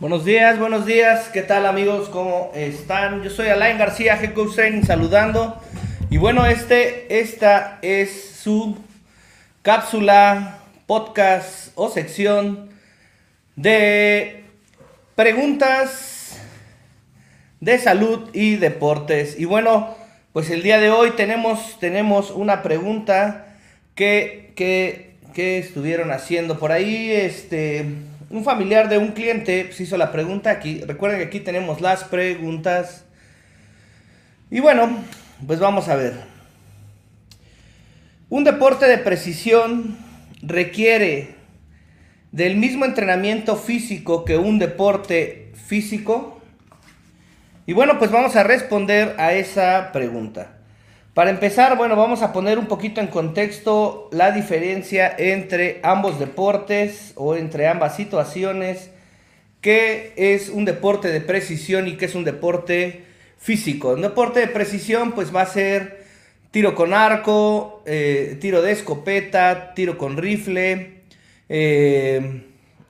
Buenos días, buenos días. ¿Qué tal amigos? ¿Cómo están? Yo soy Alain García, Training, saludando. Y bueno, este, esta es su cápsula, podcast o sección de preguntas de salud y deportes. Y bueno, pues el día de hoy tenemos, tenemos una pregunta que, que, que estuvieron haciendo por ahí. Este un familiar de un cliente se hizo la pregunta aquí. Recuerden que aquí tenemos las preguntas. Y bueno, pues vamos a ver. Un deporte de precisión requiere del mismo entrenamiento físico que un deporte físico. Y bueno, pues vamos a responder a esa pregunta. Para empezar, bueno, vamos a poner un poquito en contexto la diferencia entre ambos deportes o entre ambas situaciones, qué es un deporte de precisión y qué es un deporte físico. Un deporte de precisión pues va a ser tiro con arco, eh, tiro de escopeta, tiro con rifle, eh,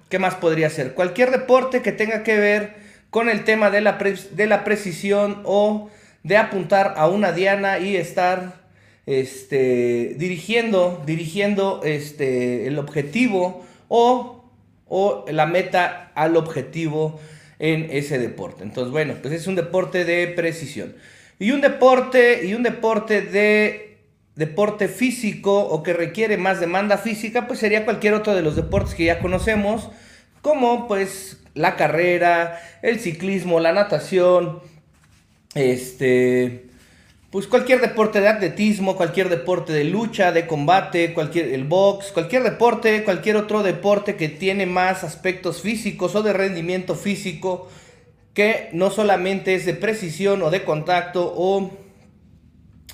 ¿qué más podría ser? Cualquier deporte que tenga que ver con el tema de la, de la precisión o de apuntar a una diana y estar este, dirigiendo, dirigiendo este, el objetivo o, o la meta al objetivo en ese deporte. Entonces, bueno, pues es un deporte de precisión. Y un deporte, y un deporte de deporte físico o que requiere más demanda física, pues sería cualquier otro de los deportes que ya conocemos, como pues la carrera, el ciclismo, la natación, este, pues cualquier deporte de atletismo, cualquier deporte de lucha, de combate, cualquier el box, cualquier deporte, cualquier otro deporte que tiene más aspectos físicos o de rendimiento físico que no solamente es de precisión o de contacto o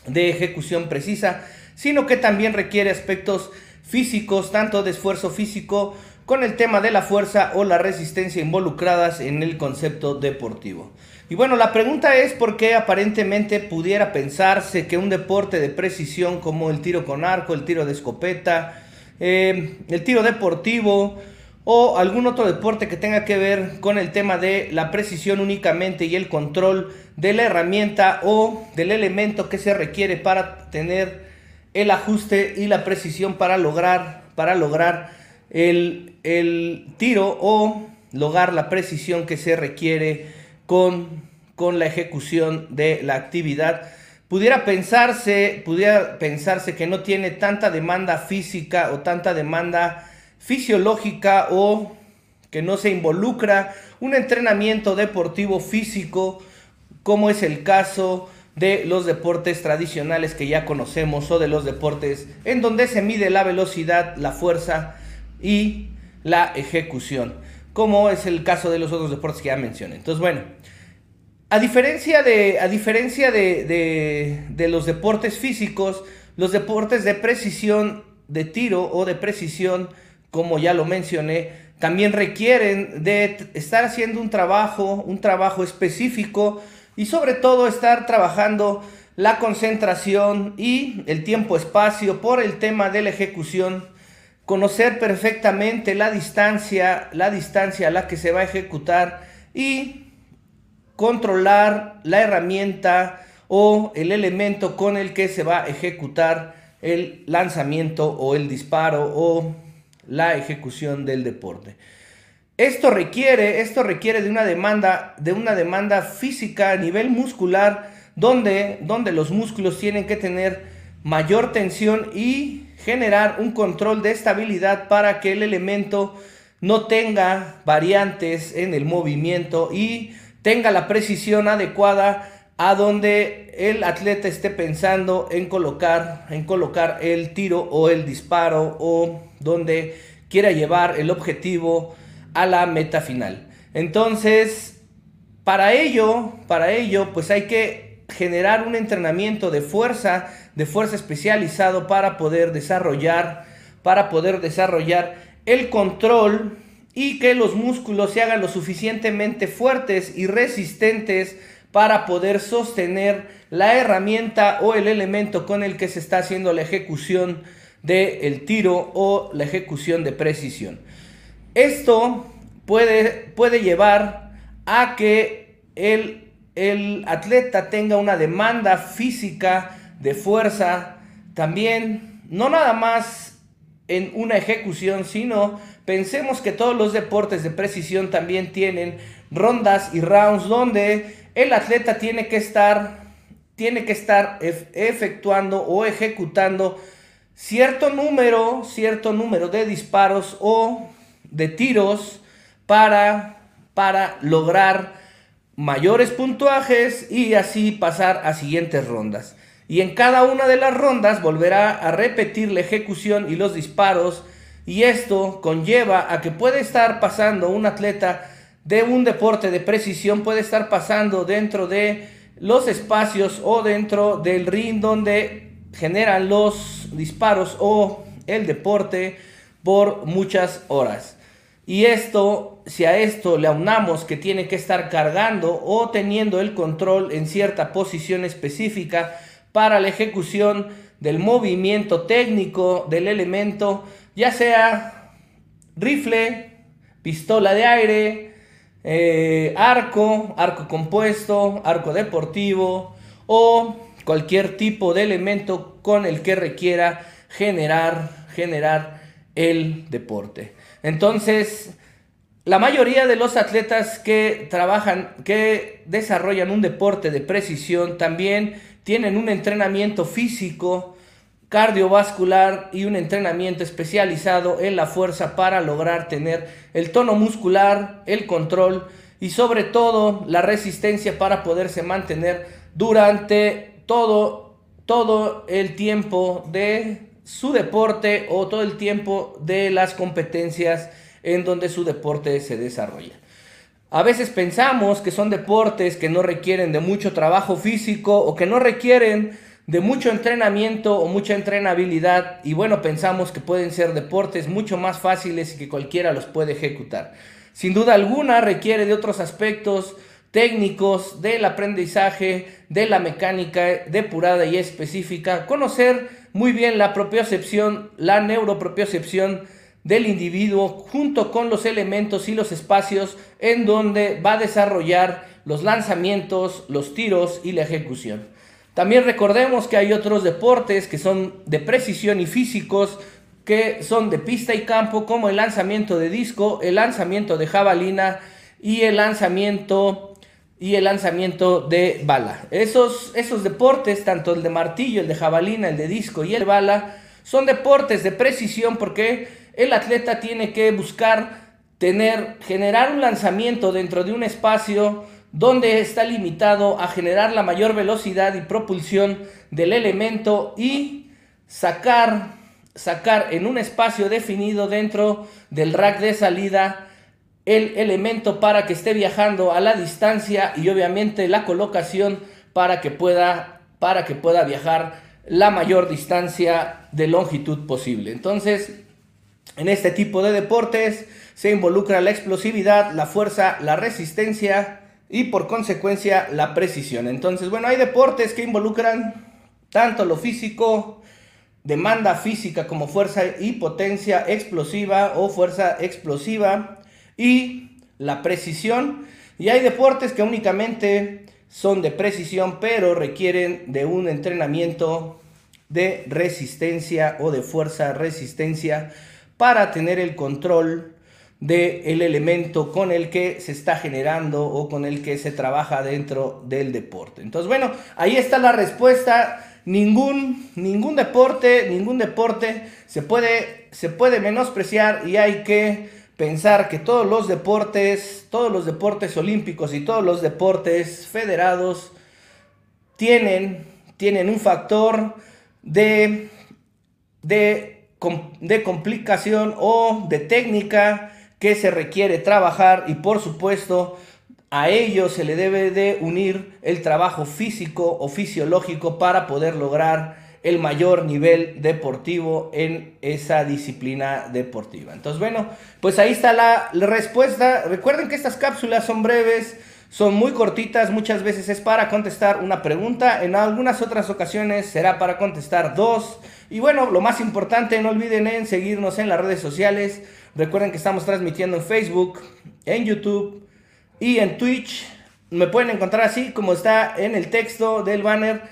de ejecución precisa, sino que también requiere aspectos físicos, tanto de esfuerzo físico con el tema de la fuerza o la resistencia involucradas en el concepto deportivo. Y bueno, la pregunta es por qué aparentemente pudiera pensarse que un deporte de precisión como el tiro con arco, el tiro de escopeta, eh, el tiro deportivo o algún otro deporte que tenga que ver con el tema de la precisión únicamente y el control de la herramienta o del elemento que se requiere para tener el ajuste y la precisión para lograr, para lograr el, el tiro o lograr la precisión que se requiere con, con la ejecución de la actividad. Pudiera pensarse, pudiera pensarse que no tiene tanta demanda física o tanta demanda fisiológica o que no se involucra un entrenamiento deportivo físico como es el caso de los deportes tradicionales que ya conocemos o de los deportes en donde se mide la velocidad, la fuerza y la ejecución como es el caso de los otros deportes que ya mencioné. Entonces, bueno, a diferencia de, a diferencia de, de, los deportes físicos, los deportes de precisión de tiro o de precisión, como ya lo mencioné, también requieren de estar haciendo un trabajo, un trabajo específico y sobre todo estar trabajando la concentración y el tiempo-espacio por el tema de la ejecución conocer perfectamente la distancia, la distancia a la que se va a ejecutar y controlar la herramienta o el elemento con el que se va a ejecutar el lanzamiento o el disparo o la ejecución del deporte. Esto requiere, esto requiere de una demanda, de una demanda física a nivel muscular donde, donde los músculos tienen que tener mayor tensión y generar un control de estabilidad para que el elemento no tenga variantes en el movimiento y tenga la precisión adecuada a donde el atleta esté pensando en colocar, en colocar el tiro o el disparo o donde quiera llevar el objetivo a la meta final. Entonces, para ello, para ello, pues hay que generar un entrenamiento de fuerza de fuerza especializado para poder desarrollar, para poder desarrollar el control y que los músculos se hagan lo suficientemente fuertes y resistentes para poder sostener la herramienta o el elemento con el que se está haciendo la ejecución del tiro o la ejecución de precisión. Esto puede, puede llevar a que el, el atleta tenga una demanda física de fuerza, también no nada más en una ejecución, sino pensemos que todos los deportes de precisión también tienen rondas y rounds donde el atleta tiene que estar tiene que estar efectuando o ejecutando cierto número, cierto número de disparos o de tiros para, para lograr mayores puntuajes y así pasar a siguientes rondas. Y en cada una de las rondas volverá a repetir la ejecución y los disparos y esto conlleva a que puede estar pasando un atleta de un deporte de precisión, puede estar pasando dentro de los espacios o dentro del ring donde generan los disparos o el deporte por muchas horas. Y esto, si a esto le aunamos que tiene que estar cargando o teniendo el control en cierta posición específica para la ejecución del movimiento técnico del elemento, ya sea rifle, pistola de aire, eh, arco, arco compuesto, arco deportivo o cualquier tipo de elemento con el que requiera generar, generar el deporte. Entonces, la mayoría de los atletas que trabajan, que desarrollan un deporte de precisión, también tienen un entrenamiento físico cardiovascular y un entrenamiento especializado en la fuerza para lograr tener el tono muscular, el control y sobre todo la resistencia para poderse mantener durante todo, todo el tiempo de su deporte o todo el tiempo de las competencias en donde su deporte se desarrolla. A veces pensamos que son deportes que no requieren de mucho trabajo físico o que no requieren de mucho entrenamiento o mucha entrenabilidad y bueno, pensamos que pueden ser deportes mucho más fáciles y que cualquiera los puede ejecutar. Sin duda alguna requiere de otros aspectos técnicos del aprendizaje, de la mecánica depurada y específica, conocer muy bien la propiocepción, la neuropropiocepción del individuo junto con los elementos y los espacios en donde va a desarrollar los lanzamientos, los tiros y la ejecución. También recordemos que hay otros deportes que son de precisión y físicos que son de pista y campo como el lanzamiento de disco, el lanzamiento de jabalina y el lanzamiento y el lanzamiento de bala. Esos, esos deportes, tanto el de martillo, el de jabalina, el de disco y el de bala, son deportes de precisión porque el atleta tiene que buscar tener, generar un lanzamiento dentro de un espacio donde está limitado a generar la mayor velocidad y propulsión del elemento y sacar, sacar en un espacio definido dentro del rack de salida el elemento para que esté viajando a la distancia y obviamente la colocación para que pueda, para que pueda viajar la mayor distancia de longitud posible. Entonces, en este tipo de deportes se involucra la explosividad, la fuerza, la resistencia, y por consecuencia la precisión. Entonces, bueno, hay deportes que involucran tanto lo físico, demanda física como fuerza y potencia explosiva o fuerza explosiva y la precisión. Y hay deportes que únicamente son de precisión pero requieren de un entrenamiento de resistencia o de fuerza resistencia para tener el control del elemento con el que se está generando o con el que se trabaja dentro del deporte. Entonces, bueno, ahí está la respuesta. Ningún, ningún deporte, ningún deporte se puede, se puede menospreciar y hay que pensar que todos los deportes, todos los deportes olímpicos y todos los deportes federados tienen, tienen un factor de, de, de complicación o de técnica que se requiere trabajar y por supuesto a ello se le debe de unir el trabajo físico o fisiológico para poder lograr el mayor nivel deportivo en esa disciplina deportiva. Entonces, bueno, pues ahí está la, respuesta. Recuerden que estas cápsulas son breves, Son muy cortitas, muchas veces es para contestar una pregunta, en algunas otras ocasiones será para contestar dos. Y bueno, lo más importante, no olviden en seguirnos en las redes sociales. Recuerden que estamos transmitiendo en Facebook, en YouTube y en Twitch. Me pueden encontrar así como está en el texto del banner.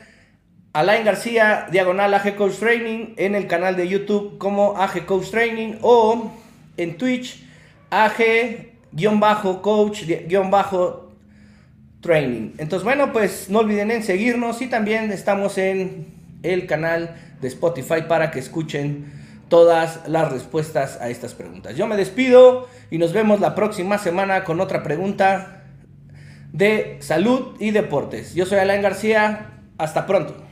Alain García, diagonal AG Coach Training, en el canal de YouTube como AG Coach Training o en Twitch AG-Coach-Training. Entonces, bueno, pues no olviden en seguirnos y también estamos en el canal de Spotify para que escuchen todas las respuestas a estas preguntas. Yo me despido y nos vemos la próxima semana con otra pregunta de salud y deportes. Yo soy Alain García. Hasta pronto.